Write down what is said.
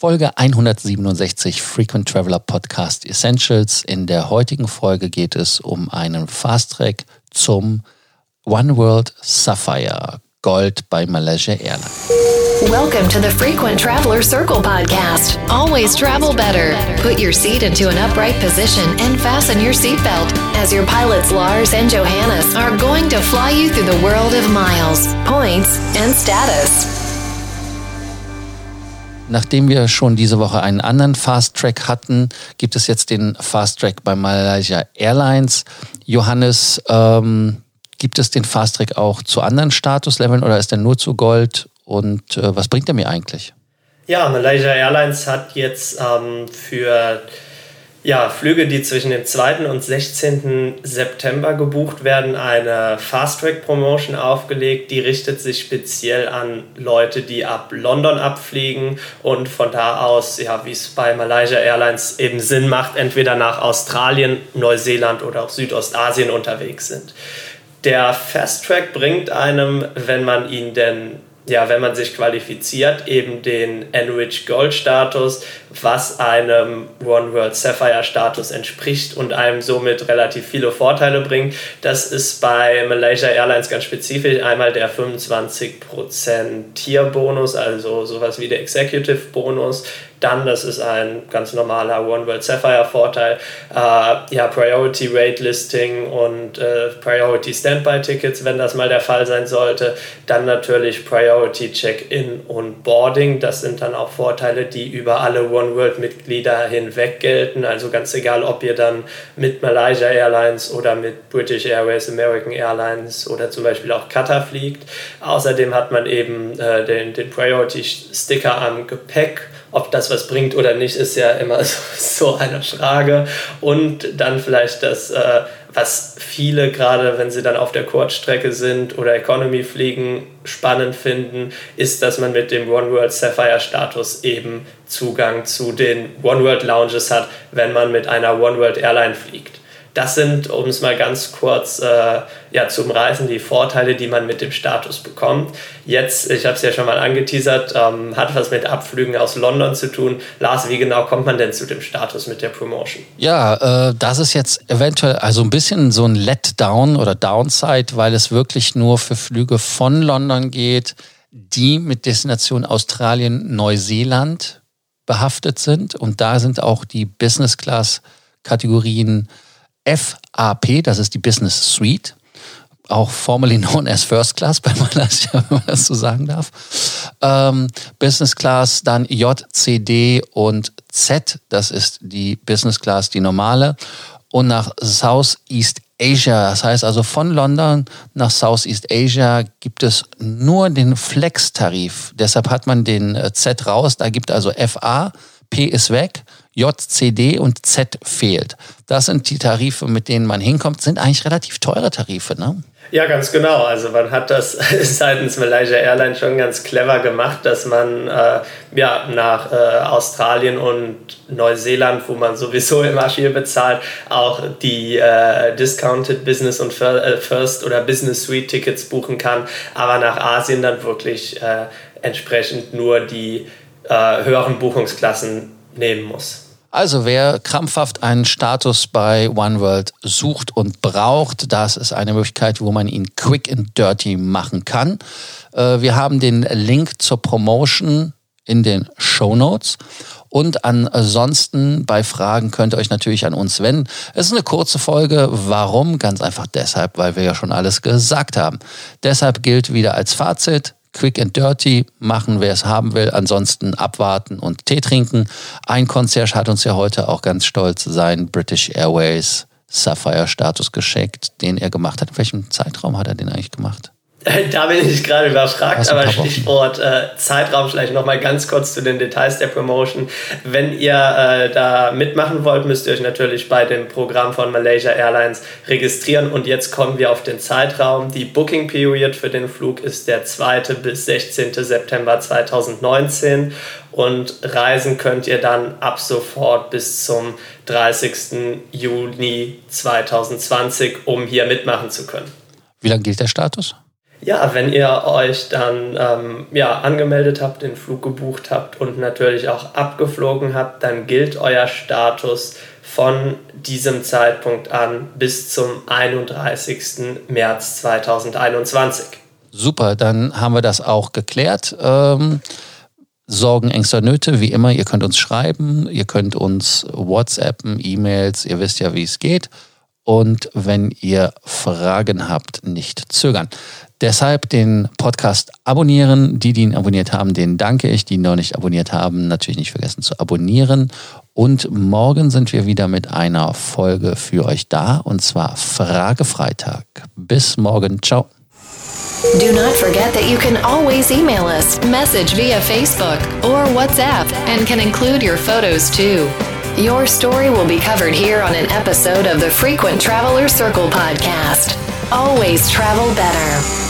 Folge 167 Frequent Traveler Podcast Essentials. In der heutigen Folge geht es um einen Fast Track zum One World Sapphire Gold bei Malaysia Airlines. Welcome to the Frequent Traveler Circle podcast. Always travel better. Put your seat into an upright position and fasten your seatbelt as your pilots Lars and Johannes are going to fly you through the world of miles, points, and status. Nachdem wir schon diese Woche einen anderen Fast Track hatten, gibt es jetzt den Fast Track bei Malaysia Airlines. Johannes, ähm, gibt es den Fast Track auch zu anderen Statusleveln oder ist der nur zu Gold? Und äh, was bringt er mir eigentlich? Ja, Malaysia Airlines hat jetzt ähm, für ja, Flüge, die zwischen dem 2. und 16. September gebucht werden, eine Fast-Track-Promotion aufgelegt. Die richtet sich speziell an Leute, die ab London abfliegen und von da aus, ja, wie es bei Malaysia Airlines eben Sinn macht, entweder nach Australien, Neuseeland oder auch Südostasien unterwegs sind. Der Fast-Track bringt einem, wenn man ihn denn ja, wenn man sich qualifiziert, eben den Enrich Gold Status, was einem One World Sapphire Status entspricht und einem somit relativ viele Vorteile bringt. Das ist bei Malaysia Airlines ganz spezifisch einmal der 25% Tierbonus, also sowas wie der Executive Bonus, dann, das ist ein ganz normaler One World Sapphire Vorteil, äh, ja, Priority Rate Listing und äh, Priority Standby Tickets, wenn das mal der Fall sein sollte. Dann natürlich Priority Check-in und Boarding. Das sind dann auch Vorteile, die über alle One World Mitglieder hinweg gelten. Also ganz egal, ob ihr dann mit Malaysia Airlines oder mit British Airways, American Airlines oder zum Beispiel auch Qatar fliegt. Außerdem hat man eben äh, den, den Priority Sticker am Gepäck ob das was bringt oder nicht, ist ja immer so, so eine Frage. Und dann vielleicht das, äh, was viele gerade, wenn sie dann auf der Kurzstrecke sind oder Economy fliegen, spannend finden, ist, dass man mit dem One World Sapphire Status eben Zugang zu den One World Lounges hat, wenn man mit einer One World Airline fliegt. Das sind, um es mal ganz kurz äh, ja, zu umreißen, die Vorteile, die man mit dem Status bekommt. Jetzt, ich habe es ja schon mal angeteasert, ähm, hat was mit Abflügen aus London zu tun. Lars, wie genau kommt man denn zu dem Status mit der Promotion? Ja, äh, das ist jetzt eventuell also ein bisschen so ein Letdown oder Downside, weil es wirklich nur für Flüge von London geht, die mit Destination Australien, Neuseeland behaftet sind. Und da sind auch die Business Class Kategorien FAP, das ist die Business Suite, auch formerly known as First Class bei Malaysia, wenn man das so sagen darf. Ähm, Business Class, dann J, C, D und Z, das ist die Business Class, die normale. Und nach Southeast Asia, das heißt also von London nach Southeast Asia gibt es nur den Flex-Tarif. Deshalb hat man den äh, Z raus, da gibt also FA, P ist weg J, C, D und Z fehlt. Das sind die Tarife, mit denen man hinkommt, sind eigentlich relativ teure Tarife, ne? Ja, ganz genau. Also man hat das seitens Malaysia Airlines schon ganz clever gemacht, dass man äh, ja, nach äh, Australien und Neuseeland, wo man sowieso immer viel bezahlt, auch die äh, Discounted Business und äh, First oder Business Suite Tickets buchen kann, aber nach Asien dann wirklich äh, entsprechend nur die äh, höheren Buchungsklassen nehmen muss. Also wer krampfhaft einen Status bei OneWorld sucht und braucht, das ist eine Möglichkeit, wo man ihn quick and dirty machen kann. Äh, wir haben den Link zur Promotion in den Show Notes. Und ansonsten bei Fragen könnt ihr euch natürlich an uns wenden. Es ist eine kurze Folge. Warum? Ganz einfach deshalb, weil wir ja schon alles gesagt haben. Deshalb gilt wieder als Fazit, quick and dirty machen, wer es haben will. Ansonsten abwarten und Tee trinken. Ein Concierge hat uns ja heute auch ganz stolz seinen British Airways Sapphire Status geschenkt, den er gemacht hat. In welchem Zeitraum hat er den eigentlich gemacht? Da bin ich gerade überfragt, aber Stichwort äh, Zeitraum vielleicht nochmal ganz kurz zu den Details der Promotion. Wenn ihr äh, da mitmachen wollt, müsst ihr euch natürlich bei dem Programm von Malaysia Airlines registrieren. Und jetzt kommen wir auf den Zeitraum. Die Booking Period für den Flug ist der 2. bis 16. September 2019. Und reisen könnt ihr dann ab sofort bis zum 30. Juni 2020, um hier mitmachen zu können. Wie lange gilt der Status? Ja, wenn ihr euch dann ähm, ja, angemeldet habt, den Flug gebucht habt und natürlich auch abgeflogen habt, dann gilt euer Status von diesem Zeitpunkt an bis zum 31. März 2021. Super, dann haben wir das auch geklärt. Ähm, Sorgen, Ängste, Nöte, wie immer, ihr könnt uns schreiben, ihr könnt uns WhatsAppen, E-Mails, ihr wisst ja, wie es geht. Und wenn ihr Fragen habt, nicht zögern. Deshalb den Podcast abonnieren. Die, die ihn abonniert haben, denen danke ich. Die, die noch nicht abonniert haben, natürlich nicht vergessen zu abonnieren. Und morgen sind wir wieder mit einer Folge für euch da. Und zwar Frage Freitag. Bis morgen. Ciao. Do not forget that you can always email us, message via Facebook or WhatsApp, and can include your photos too. Your story will be covered here on an episode of the Frequent Traveler Circle podcast. Always travel better.